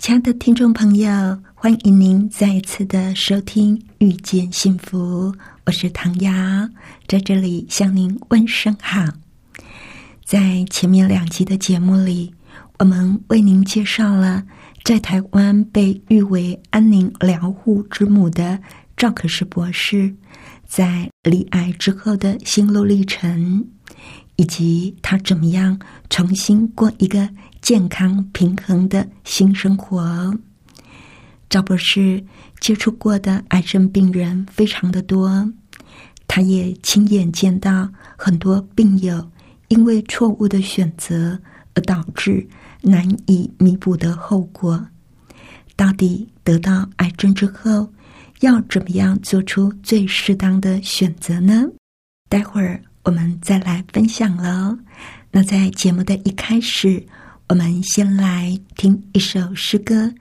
亲爱的听众朋友，欢迎您再一次的收听《遇见幸福》，我是唐瑶，在这里向您问声好。在前面两集的节目里。我们为您介绍了在台湾被誉为安宁疗护之母的赵可士博士，在离癌之后的心路历程，以及他怎么样重新过一个健康平衡的新生活。赵博士接触过的癌症病人非常的多，他也亲眼见到很多病友因为错误的选择而导致。难以弥补的后果，到底得到癌症之后要怎么样做出最适当的选择呢？待会儿我们再来分享喽。那在节目的一开始，我们先来听一首诗歌。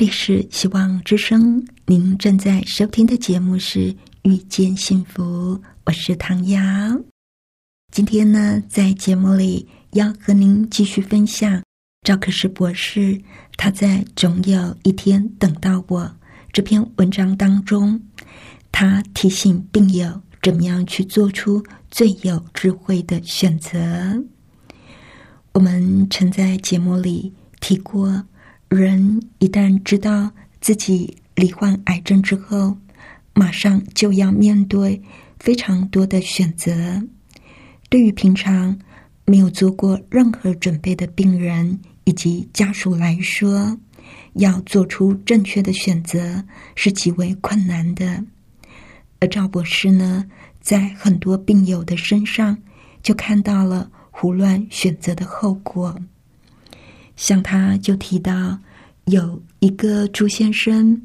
里是希望之声，您正在收听的节目是《遇见幸福》，我是唐瑶。今天呢，在节目里要和您继续分享赵可士博士他在《总有一天等到我》这篇文章当中，他提醒病友怎么样去做出最有智慧的选择。我们曾在节目里提过。人一旦知道自己罹患癌症之后，马上就要面对非常多的选择。对于平常没有做过任何准备的病人以及家属来说，要做出正确的选择是极为困难的。而赵博士呢，在很多病友的身上就看到了胡乱选择的后果。像他就提到，有一个朱先生，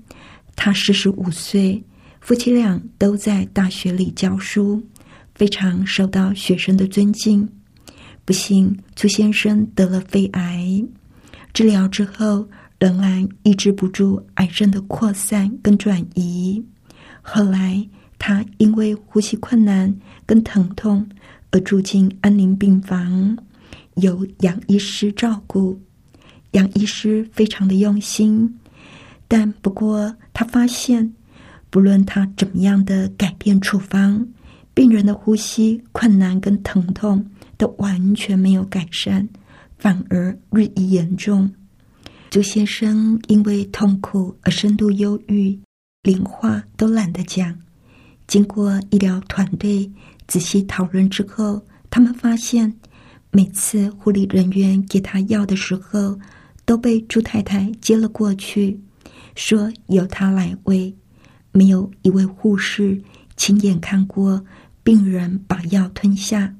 他四十五岁，夫妻俩都在大学里教书，非常受到学生的尊敬。不幸，朱先生得了肺癌，治疗之后仍然抑制不住癌症的扩散跟转移。后来，他因为呼吸困难跟疼痛而住进安宁病房，由杨医师照顾。杨医师非常的用心，但不过他发现，不论他怎么样的改变处方，病人的呼吸困难跟疼痛都完全没有改善，反而日益严重。朱先生因为痛苦而深度忧郁，连话都懒得讲。经过医疗团队仔细讨论之后，他们发现，每次护理人员给他药的时候，都被朱太太接了过去，说由她来喂。没有一位护士亲眼看过病人把药吞下。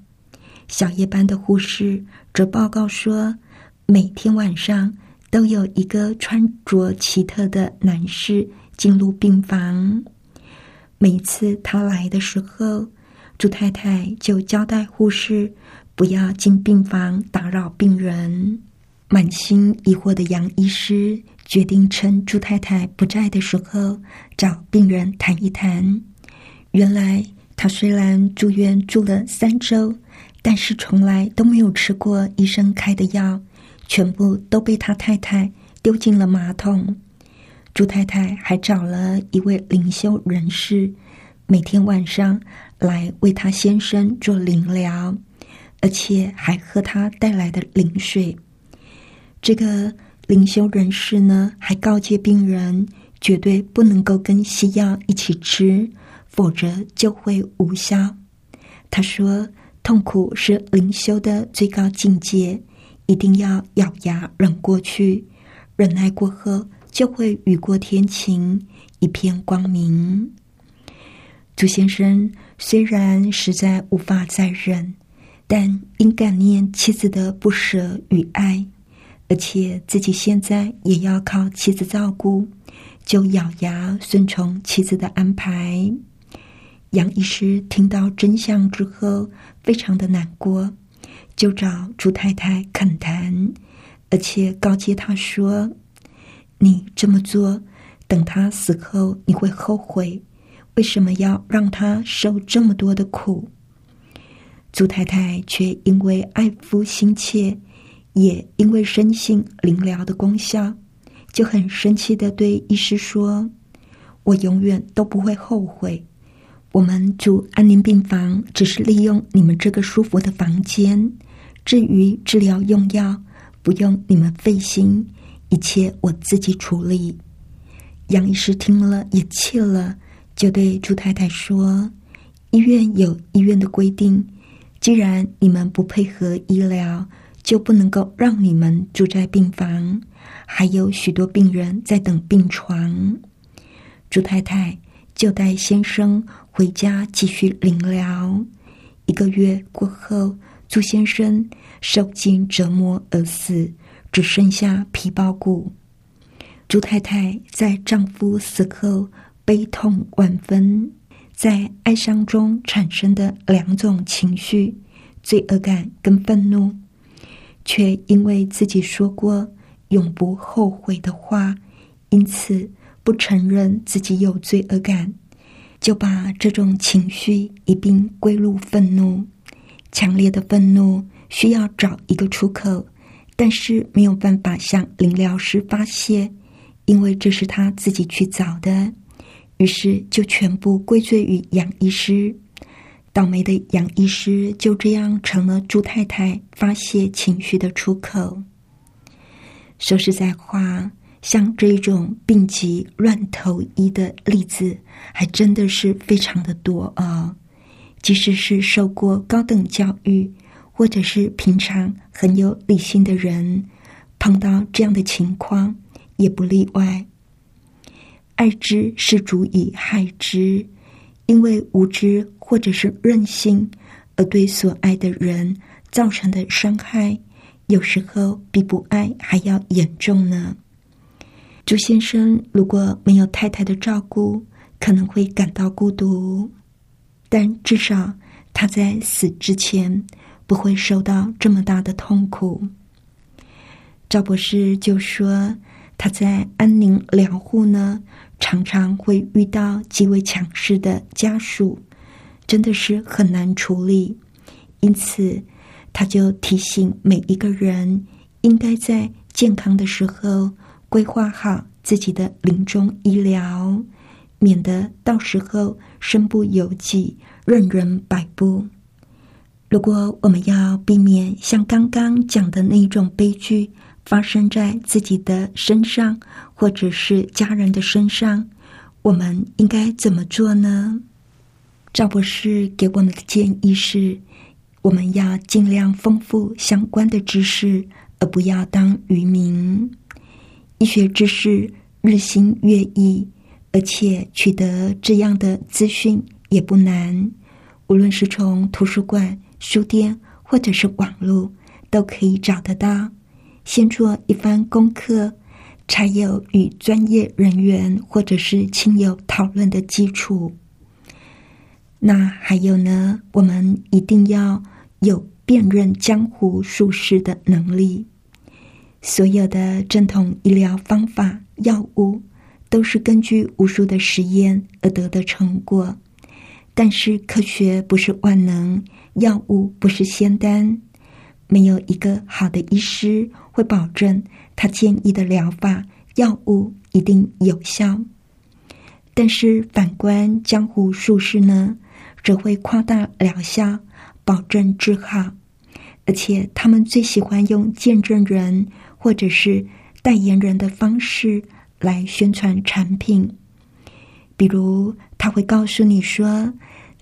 小夜班的护士则报告说，每天晚上都有一个穿着奇特的男士进入病房。每次他来的时候，朱太太就交代护士不要进病房打扰病人。满心疑惑的杨医师决定趁朱太太不在的时候找病人谈一谈。原来他虽然住院住了三周，但是从来都没有吃过医生开的药，全部都被他太太丢进了马桶。朱太太还找了一位灵修人士，每天晚上来为他先生做灵疗，而且还喝他带来的灵水。这个灵修人士呢，还告诫病人绝对不能够跟西药一起吃，否则就会无效。他说：“痛苦是灵修的最高境界，一定要咬牙忍过去，忍耐过后就会雨过天晴，一片光明。”朱先生虽然实在无法再忍，但因感念妻子的不舍与爱。而且自己现在也要靠妻子照顾，就咬牙顺从妻子的安排。杨医师听到真相之后，非常的难过，就找朱太太恳谈，而且告诫他说：“你这么做，等他死后你会后悔，为什么要让他受这么多的苦？”朱太太却因为爱夫心切。也因为深信灵疗的功效，就很生气的对医师说：“我永远都不会后悔。我们住安宁病房，只是利用你们这个舒服的房间。至于治疗用药，不用你们费心，一切我自己处理。”杨医师听了也气了，就对朱太太说：“医院有医院的规定，既然你们不配合医疗。”就不能够让你们住在病房，还有许多病人在等病床。朱太太就带先生回家继续临疗。一个月过后，朱先生受尽折磨而死，只剩下皮包骨。朱太太在丈夫死后悲痛万分，在哀伤中产生的两种情绪：罪恶感跟愤怒。却因为自己说过永不后悔的话，因此不承认自己有罪恶感，就把这种情绪一并归入愤怒。强烈的愤怒需要找一个出口，但是没有办法向灵疗师发泄，因为这是他自己去找的。于是就全部归罪于杨医师。倒霉的杨医师就这样成了朱太太发泄情绪的出口。说实在话，像这种病急乱投医的例子，还真的是非常的多啊！即使是受过高等教育，或者是平常很有理性的人，碰到这样的情况也不例外。爱之是足以害之。因为无知或者是任性，而对所爱的人造成的伤害，有时候比不爱还要严重呢。朱先生如果没有太太的照顾，可能会感到孤独，但至少他在死之前不会受到这么大的痛苦。赵博士就说他在安宁疗护呢。常常会遇到极为强势的家属，真的是很难处理。因此，他就提醒每一个人，应该在健康的时候规划好自己的临终医疗，免得到时候身不由己、任人摆布。如果我们要避免像刚刚讲的那种悲剧，发生在自己的身上，或者是家人的身上，我们应该怎么做呢？赵博士给我们的建议是：我们要尽量丰富相关的知识，而不要当愚民。医学知识日新月异，而且取得这样的资讯也不难。无论是从图书馆、书店，或者是网络，都可以找得到。先做一番功课，才有与专业人员或者是亲友讨论的基础。那还有呢？我们一定要有辨认江湖术士的能力。所有的正统医疗方法、药物，都是根据无数的实验而得的成果。但是科学不是万能，药物不是仙丹。没有一个好的医师会保证他建议的疗法药物一定有效，但是反观江湖术士呢，则会夸大疗效，保证治好，而且他们最喜欢用见证人或者是代言人的方式来宣传产品，比如他会告诉你说，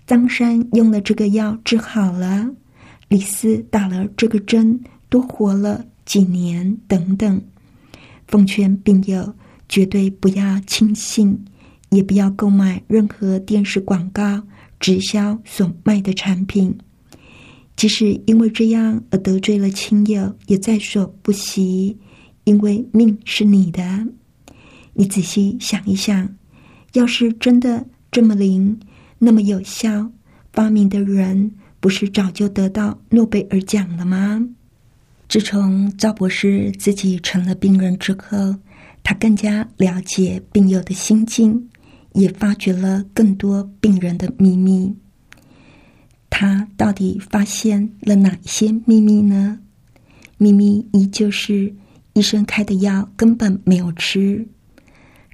张山用了这个药治好了。李斯打了这个针，多活了几年等等。奉劝病友绝对不要轻信，也不要购买任何电视广告、直销所卖的产品。即使因为这样而得罪了亲友，也在所不惜。因为命是你的，你仔细想一想，要是真的这么灵，那么有效，发明的人。不是早就得到诺贝尔奖了吗？自从赵博士自己成了病人之后，他更加了解病友的心境，也发掘了更多病人的秘密。他到底发现了哪些秘密呢？秘密依旧是医生开的药根本没有吃，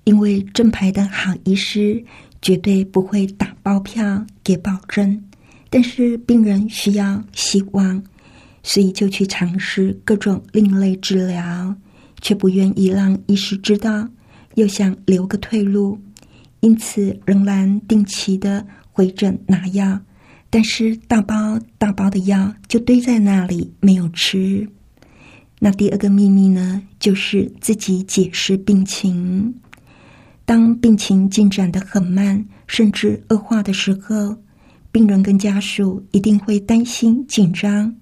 因为正牌的好医师绝对不会打包票给保证。但是病人需要希望，所以就去尝试各种另类治疗，却不愿意让医师知道，又想留个退路，因此仍然定期的回诊拿药，但是大包大包的药就堆在那里没有吃。那第二个秘密呢，就是自己解释病情。当病情进展的很慢，甚至恶化的时候。病人跟家属一定会担心紧张。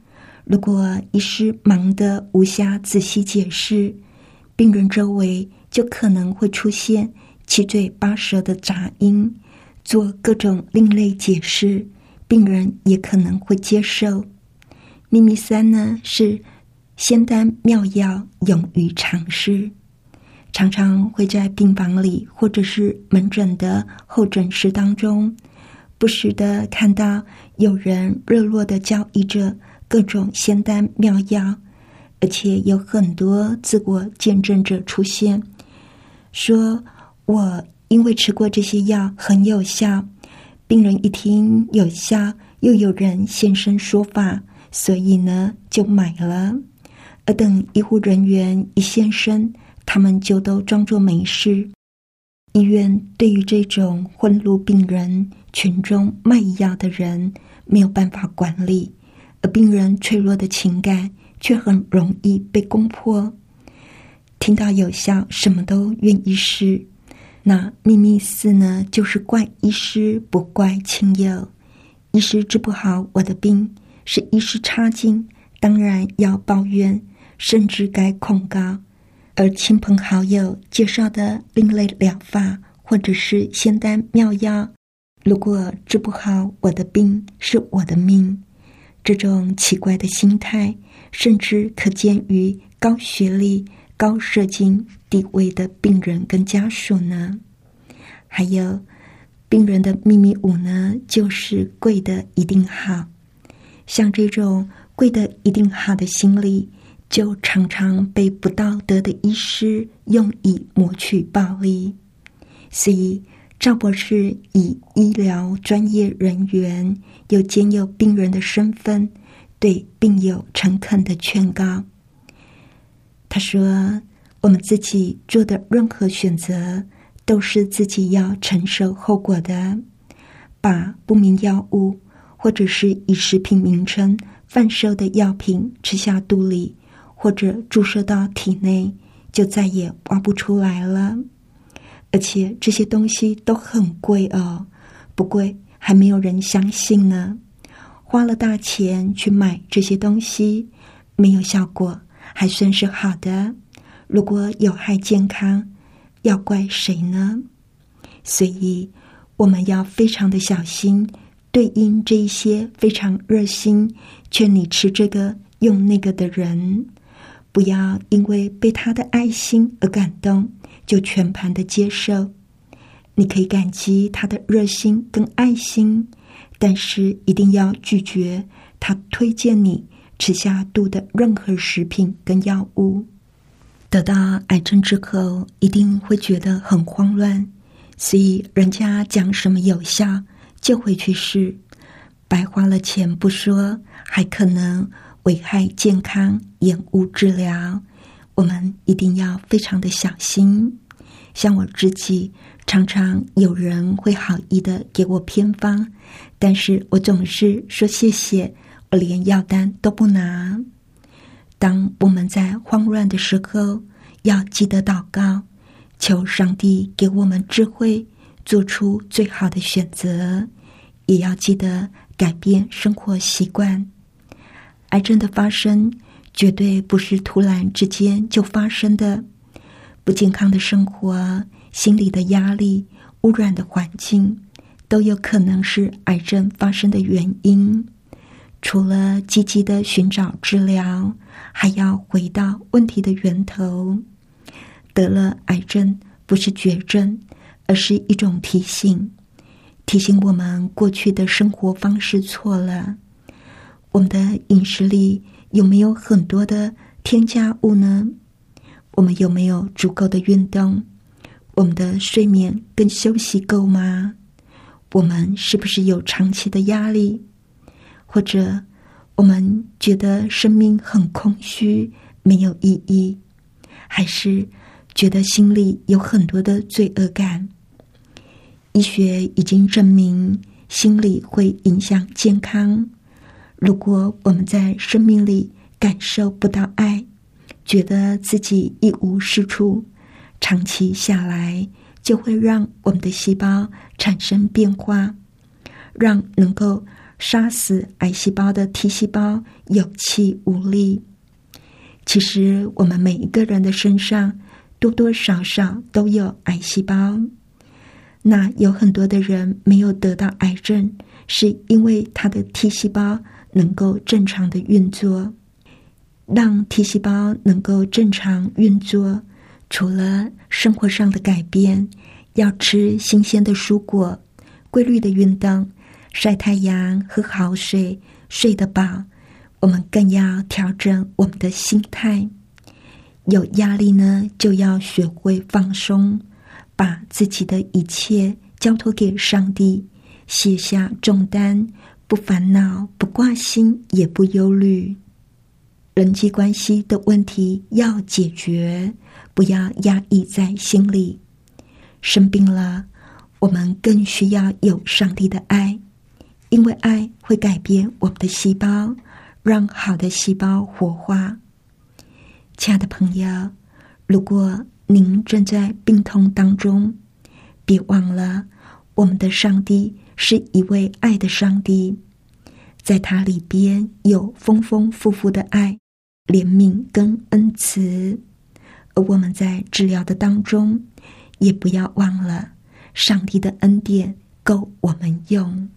如果医师忙得无暇仔细解释，病人周围就可能会出现七嘴八舌的杂音，做各种另类解释，病人也可能会接受。秘密三呢是仙丹妙药勇于尝试，常常会在病房里或者是门诊的候诊室当中，不时的看到有人热络的交易着各种仙丹妙药，而且有很多自我见证者出现，说我因为吃过这些药很有效。病人一听有效，又有人现身说法，所以呢就买了。而等医护人员一现身，他们就都装作没事。医院对于这种混入病人群中卖药的人没有办法管理，而病人脆弱的情感却很容易被攻破。听到有效，什么都愿意试。那秘密四呢，就是怪医师不怪亲友，医师治不好我的病，是医师差劲，当然要抱怨，甚至该控告。而亲朋好友介绍的另类疗法，或者是仙丹妙药，如果治不好我的病，是我的命。这种奇怪的心态，甚至可见于高学历。高社经地位的病人跟家属呢，还有病人的秘密五呢，就是贵的一定好。像这种贵的一定好的心理，就常常被不道德的医师用以谋取暴利。所以赵博士以医疗专业人员又兼有病人的身份，对病友诚恳的劝告。他说：“我们自己做的任何选择，都是自己要承受后果的。把不明药物或者是以食品名称贩售的药品吃下肚里，或者注射到体内，就再也挖不出来了。而且这些东西都很贵哦，不贵还没有人相信呢。花了大钱去买这些东西，没有效果。”还算是好的，如果有害健康，要怪谁呢？所以我们要非常的小心，对应这一些非常热心劝你吃这个用那个的人，不要因为被他的爱心而感动，就全盘的接受。你可以感激他的热心跟爱心，但是一定要拒绝他推荐你。吃下肚的任何食品跟药物，得到癌症之后一定会觉得很慌乱，所以人家讲什么有效就会去试，白花了钱不说，还可能危害健康、延误治疗。我们一定要非常的小心。像我自己，常常有人会好意的给我偏方，但是我总是说谢谢。我连药单都不拿。当我们在慌乱的时候，要记得祷告，求上帝给我们智慧，做出最好的选择。也要记得改变生活习惯。癌症的发生绝对不是突然之间就发生的。不健康的生活、心理的压力、污染的环境，都有可能是癌症发生的原因。除了积极的寻找治疗，还要回到问题的源头。得了癌症不是绝症，而是一种提醒，提醒我们过去的生活方式错了。我们的饮食里有没有很多的添加物呢？我们有没有足够的运动？我们的睡眠跟休息够吗？我们是不是有长期的压力？或者，我们觉得生命很空虚，没有意义，还是觉得心里有很多的罪恶感？医学已经证明，心理会影响健康。如果我们在生命里感受不到爱，觉得自己一无是处，长期下来就会让我们的细胞产生变化，让能够。杀死癌细胞的 T 细胞有气无力。其实，我们每一个人的身上多多少少都有癌细胞。那有很多的人没有得到癌症，是因为他的 T 细胞能够正常的运作。让 T 细胞能够正常运作，除了生活上的改变，要吃新鲜的蔬果，规律的运动，晒太阳，喝好水，睡得饱。我们更要调整我们的心态。有压力呢，就要学会放松，把自己的一切交托给上帝，卸下重担，不烦恼，不挂心，也不忧虑。人际关系的问题要解决，不要压抑在心里。生病了，我们更需要有上帝的爱，因为爱会改变我们的细胞，让好的细胞活化。亲爱的朋友，如果您正在病痛当中，别忘了，我们的上帝是一位爱的上帝，在他里边有丰丰富富的爱。怜悯跟恩慈，而我们在治疗的当中，也不要忘了上帝的恩典够我们用。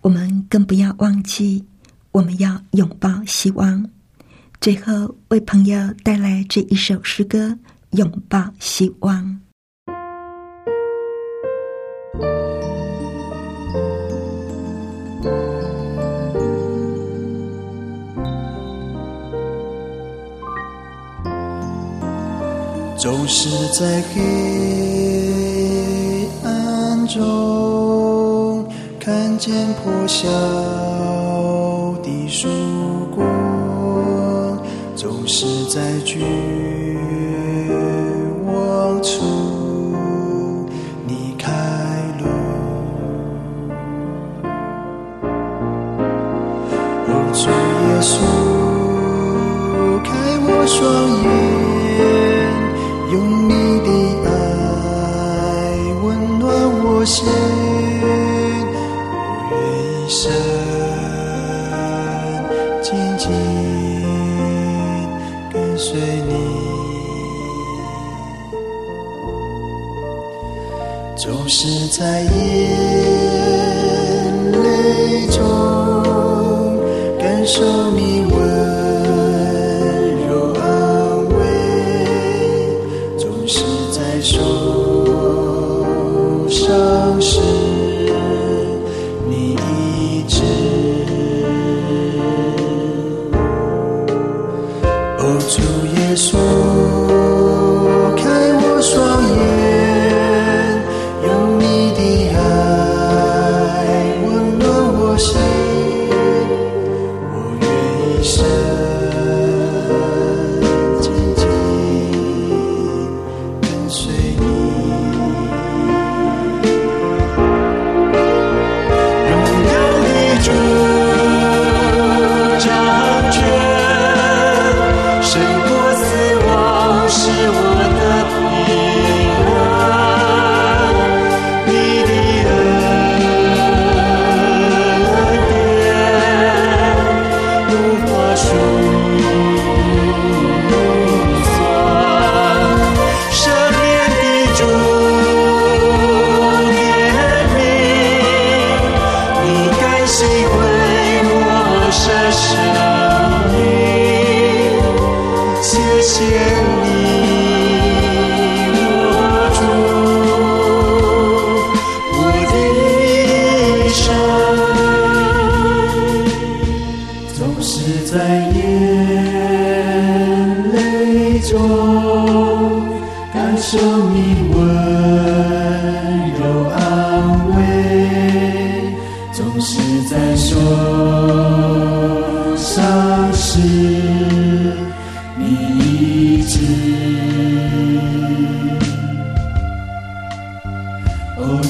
我们更不要忘记，我们要拥抱希望。最后，为朋友带来这一首诗歌《拥抱希望》。总是在黑暗中看见破晓的曙光，总是在绝望处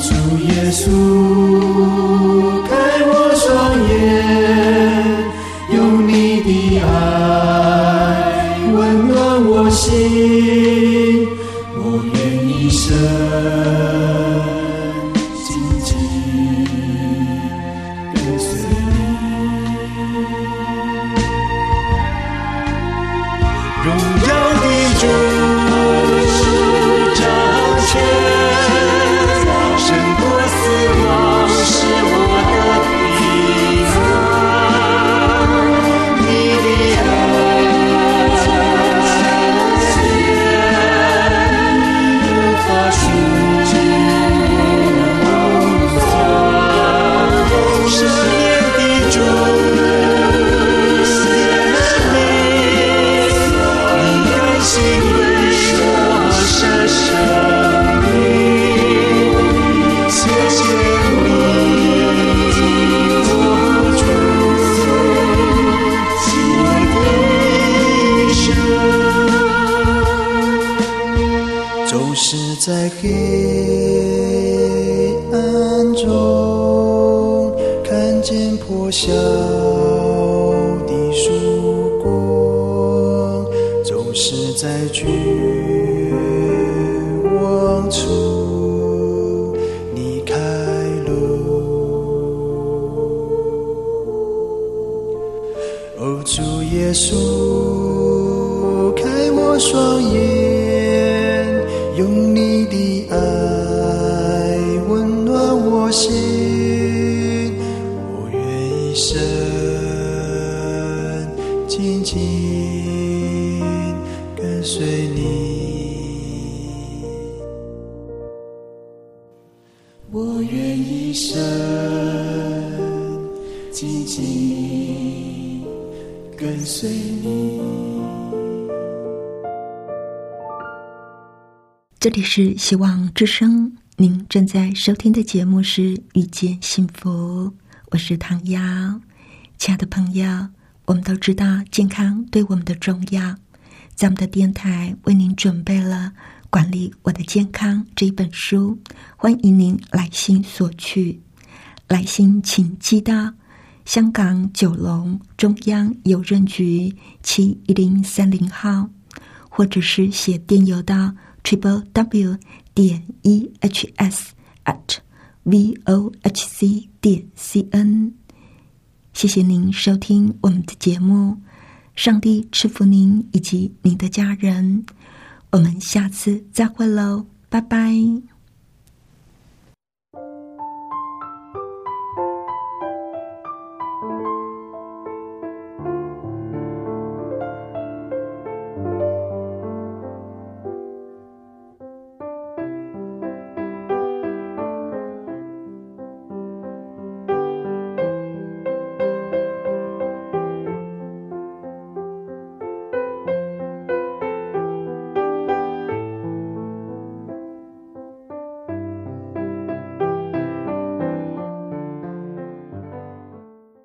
Jesús. 心，我愿一生紧紧跟随你。我愿一生紧紧跟随你。这里是希望之声，您正在收听的节目是《遇见幸福》，我是唐瑶。亲爱的朋友，我们都知道健康对我们的重要，在我们的电台为您准备了《管理我的健康》这一本书，欢迎您来信索取。来信请寄到香港九龙中央邮政局七一零三零号，或者是写电邮到 triple w 点 e h s at v o h c 点 c n。谢谢您收听我们的节目，上帝赐福您以及您的家人。我们下次再会喽，拜拜。